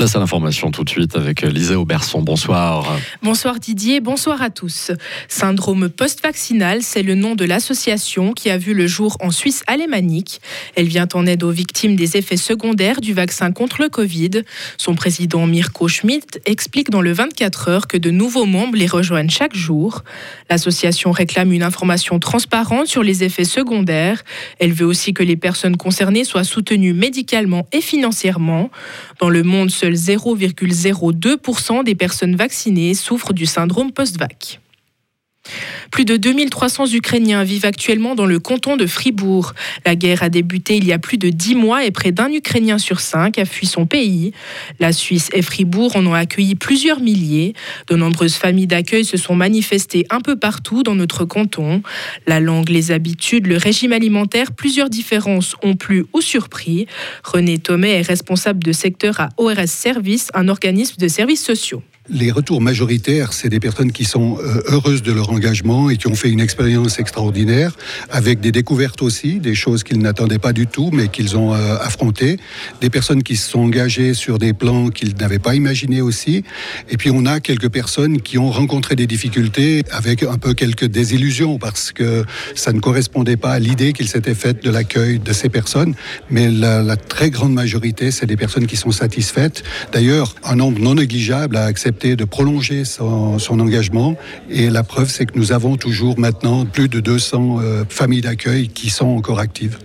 Place à l'information tout de suite avec Lisa Auberson. Bonsoir. Bonsoir Didier, bonsoir à tous. Syndrome post-vaccinal, c'est le nom de l'association qui a vu le jour en Suisse alémanique. Elle vient en aide aux victimes des effets secondaires du vaccin contre le Covid. Son président Mirko Schmidt explique dans le 24 heures que de nouveaux membres les rejoignent chaque jour. L'association réclame une information transparente sur les effets secondaires. Elle veut aussi que les personnes concernées soient soutenues médicalement et financièrement. Dans le monde, seul 0,02% des personnes vaccinées souffrent du syndrome post-vac. Plus de 2300 Ukrainiens vivent actuellement dans le canton de Fribourg. La guerre a débuté il y a plus de 10 mois et près d'un Ukrainien sur cinq a fui son pays. La Suisse et Fribourg en ont accueilli plusieurs milliers. De nombreuses familles d'accueil se sont manifestées un peu partout dans notre canton. La langue, les habitudes, le régime alimentaire, plusieurs différences ont plu ou surpris. René Thomé est responsable de secteur à ORS Service, un organisme de services sociaux. Les retours majoritaires, c'est des personnes qui sont euh, heureuses de leur engagement et qui ont fait une expérience extraordinaire, avec des découvertes aussi, des choses qu'ils n'attendaient pas du tout, mais qu'ils ont euh, affrontées. Des personnes qui se sont engagées sur des plans qu'ils n'avaient pas imaginés aussi. Et puis on a quelques personnes qui ont rencontré des difficultés avec un peu quelques désillusions parce que ça ne correspondait pas à l'idée qu'ils s'étaient faite de l'accueil de ces personnes. Mais la, la très grande majorité, c'est des personnes qui sont satisfaites. D'ailleurs, un nombre non négligeable a accepté de prolonger son, engagement. Et la preuve, c'est que nous avons toujours maintenant plus de 200 euh, familles d'accueil qui sont encore actives.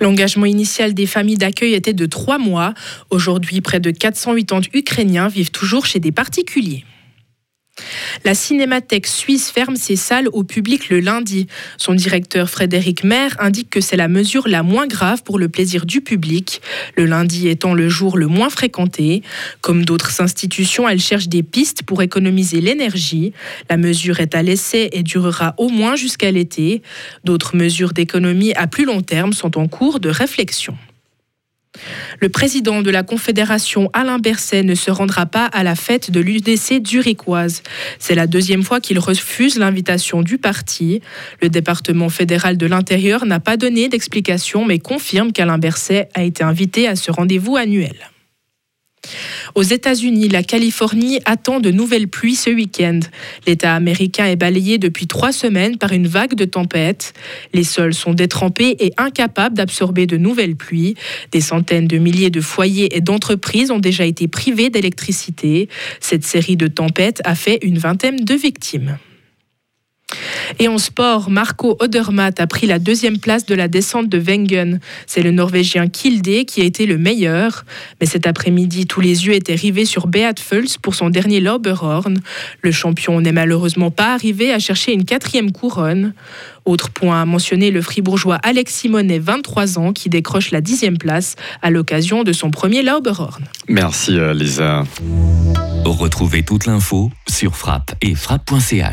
L'engagement initial des familles d'accueil était de trois mois. Aujourd'hui, près de 480 Ukrainiens vivent toujours chez des particuliers. La Cinémathèque suisse ferme ses salles au public le lundi. Son directeur Frédéric Maire indique que c'est la mesure la moins grave pour le plaisir du public, le lundi étant le jour le moins fréquenté. Comme d'autres institutions, elle cherche des pistes pour économiser l'énergie. La mesure est à l'essai et durera au moins jusqu'à l'été. D'autres mesures d'économie à plus long terme sont en cours de réflexion. Le président de la Confédération, Alain Berset, ne se rendra pas à la fête de l'UDC zurichoise. C'est la deuxième fois qu'il refuse l'invitation du parti. Le département fédéral de l'Intérieur n'a pas donné d'explication, mais confirme qu'Alain Berset a été invité à ce rendez-vous annuel. Aux États-Unis, la Californie attend de nouvelles pluies ce week-end. L'État américain est balayé depuis trois semaines par une vague de tempêtes. Les sols sont détrempés et incapables d'absorber de nouvelles pluies. Des centaines de milliers de foyers et d'entreprises ont déjà été privés d'électricité. Cette série de tempêtes a fait une vingtaine de victimes. Et en sport, Marco Odermatt a pris la deuxième place de la descente de Wengen. C'est le Norvégien Kilde qui a été le meilleur. Mais cet après-midi, tous les yeux étaient rivés sur Beat Fulz pour son dernier Lauberhorn. Le champion n'est malheureusement pas arrivé à chercher une quatrième couronne. Autre point à mentionner, le fribourgeois Alex Simonet, 23 ans, qui décroche la dixième place à l'occasion de son premier Lauberhorn. Merci euh, Lisa. Retrouvez toute l'info sur frappe et frappe.ch.